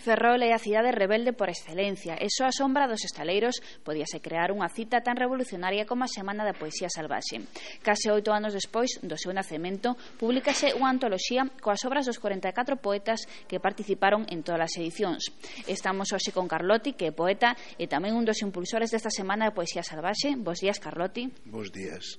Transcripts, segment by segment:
Ferrol é a cidade rebelde por excelencia e só a sombra dos estaleiros podíase crear unha cita tan revolucionaria como a Semana da Poesía Salvaxe. Case oito anos despois do seu nacemento, publicase unha antoloxía coas obras dos 44 poetas que participaron en todas as edicións. Estamos hoxe con Carlotti, que é poeta e tamén un dos impulsores desta Semana da Poesía Salvaxe. Bos días, Carlotti. Bos días.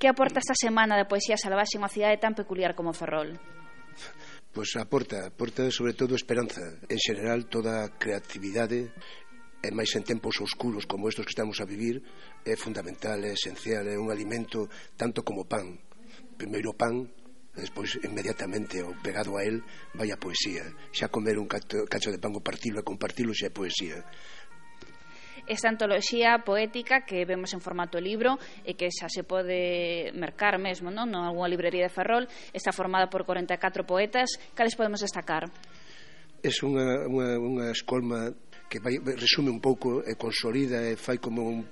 Que aporta esta Semana da Poesía Salvaxe unha cidade tan peculiar como Ferrol? pois aporta, aporta sobre todo esperanza, en general toda a creatividade e máis en tempos oscuros como estes que estamos a vivir é fundamental, é esencial, é un alimento tanto como pan. Primeiro pan, despois inmediatamente o pegado a él vai a poesía. Xa comer un cacho de pan o partilo e compartilo xa é poesía esta antoloxía poética que vemos en formato libro e que xa se pode mercar mesmo, non? Non algunha librería de Ferrol, está formada por 44 poetas, cales podemos destacar? É unha, unha, unha escolma que vai, resume un pouco e consolida e fai como un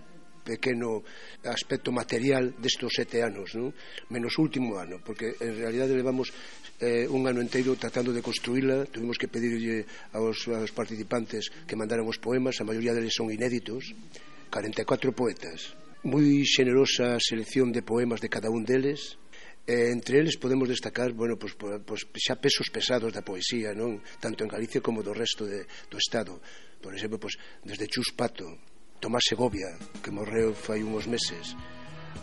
pequeno aspecto material destos sete anos, non? menos último ano, porque en realidade levamos eh, un ano inteiro tratando de construíla, tuvimos que pedirlle aos, aos participantes que mandaran os poemas, a maioría deles son inéditos, 44 poetas, moi xenerosa selección de poemas de cada un deles, Eh, entre eles podemos destacar, bueno, pois, pois, xa pesos pesados da poesía, non? Tanto en Galicia como do resto de, do Estado. Por exemplo, pois, desde Chus Pato, Tomás Segovia, que morreu fai uns meses,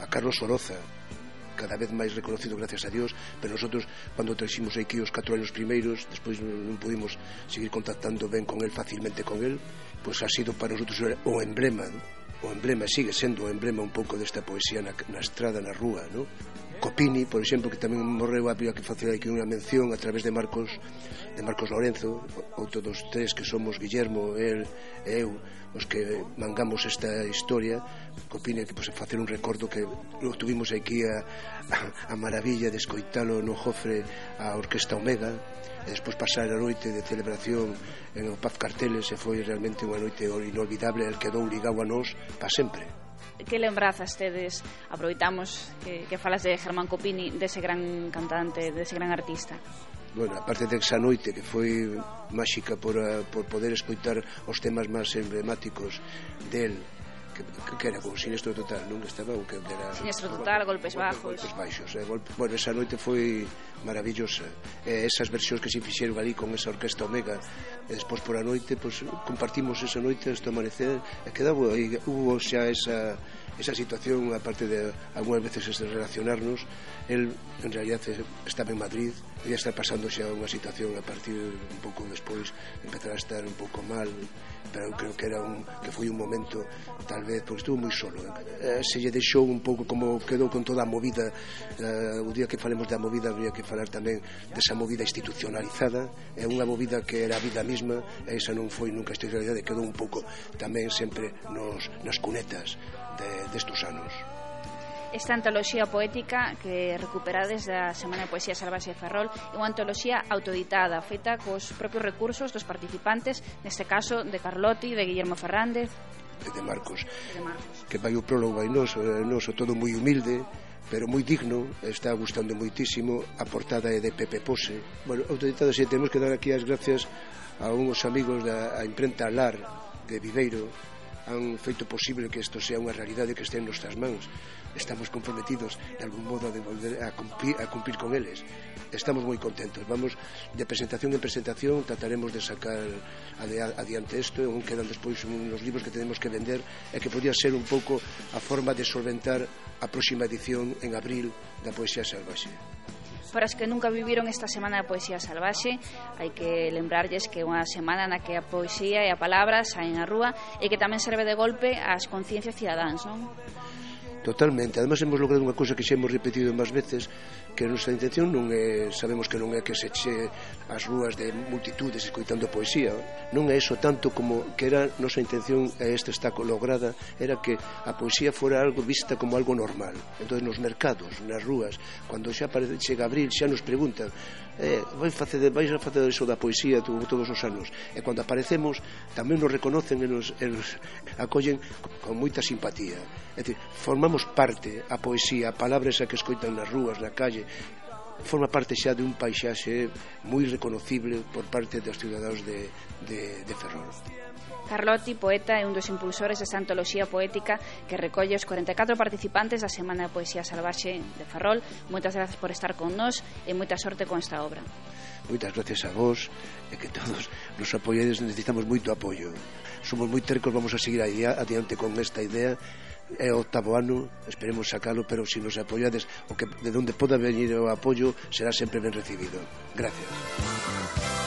a Carlos Oroza, cada vez máis reconocido gracias a Dios, pero nosotros cando traximos aquí os 4 anos primeiros, despois non pudimos seguir contactando ben con el facilmente con el, pois ha sido para nosotros o emblema, ¿no? o emblema sigue sendo o emblema un pouco desta poesía na, na estrada, na rúa, ¿no? Copini, por exemplo, que tamén morreu, había que facer aquí unha mención a través de Marcos de Marcos Lorenzo, outro dos tres que somos Guillermo, el e eu, os que mangamos esta historia, Copini, que pois, facer un recordo que lo tuvimos aquí a, a, a maravilla de escoitalo no Jofre a Orquesta Omega, e despois pasar a noite de celebración en o Paz Carteles e foi realmente unha noite inolvidable el quedou ligado a nós para sempre que lembrazas tedes aproveitamos que, que falas de Germán Copini dese gran cantante, dese gran artista. Bueno, aparte de esa noite que foi máxica por, eh, por poder escoitar os temas máis emblemáticos del que, que, era con sinistro total, non? Estaba o que era... Sinistro total, golpes bajos. Golpes baixos. Eh? Golpe... Bueno, esa noite foi maravillosa. Eh, esas versións que se fixeron ali con esa orquesta Omega, e despois por a noite, pues, compartimos esa noite hasta amanecer, e quedaba aí, hubo xa esa esa situación, aparte de algunhas veces ese relacionarnos, el en realidad estaba en Madrid, ella está pasando xa unha situación a partir un pouco despois, empezar a estar un pouco mal, pero eu creo que era un que foi un momento tal vez porque estuvo moi solo. Eh, se lle deixou un pouco como quedou con toda a movida, eh, o día que falemos da movida habría que falar tamén desa movida institucionalizada, é unha movida que era a vida misma, e esa non foi nunca institucionalidade, quedou un pouco tamén sempre nos nas cunetas de, destos anos. Esta antoloxía poética que recuperades da Semana de Poesía Salvaxe de Ferrol é unha antoloxía autoditada, feita cos propios recursos dos participantes, neste caso de Carlotti, de Guillermo Fernández, e de Marcos, de Marcos. que vai o prólogo vai noso, eh, noso todo moi humilde, pero moi digno, está gustando moitísimo, a portada é de Pepe Pose. Bueno, autoditada, se temos que dar aquí as gracias a unhos amigos da a imprenta Lar de Viveiro, han feito posible que isto sea unha realidade que estea en nostras mans. Estamos comprometidos de algún modo a, devolver, a, cumplir, a cumplir con eles. Estamos moi contentos. Vamos de presentación en presentación trataremos de sacar adiante isto. Un quedan despois uns libros que tenemos que vender e que podía ser un pouco a forma de solventar a próxima edición en abril da poesía salvaxe. Para as que nunca viviron esta semana da poesía salvaxe, hai que lembrarlles que é unha semana na que a poesía e a palabra saen á rúa e que tamén serve de golpe ás conciencias cidadáns, non? Totalmente, además hemos logrado unha cousa que xa hemos repetido máis veces que a nosa intención non é, sabemos que non é que se che as rúas de multitudes escoitando poesía non é iso tanto como que era nosa intención e este está lograda era que a poesía fora algo vista como algo normal. Entón nos mercados, nas rúas cando xa aparece, chega abril xa nos preguntan eh, vai facer, vais a facer iso da poesía todos os anos? E cando aparecemos tamén nos reconocen e nos, e nos acollen con moita simpatía. É dicir, formamos formamos parte a poesía, a palabra esa que escoitan nas rúas, na calle, forma parte xa de un paisaxe moi reconocible por parte dos ciudadanos de, de, de Ferrol. Carlotti, poeta, é un dos impulsores desta antoloxía poética que recolle os 44 participantes da Semana de Poesía Salvaxe de Ferrol. Moitas grazas por estar con nós e moita sorte con esta obra. Moitas gracias a vos e que todos nos apoiedes, necesitamos moito apoio. Somos moi tercos, vamos a seguir adiante con esta idea é o octavo ano, esperemos sacalo, pero se nos apoiades, o que de onde poda venir o apoio será sempre ben recibido. Gracias.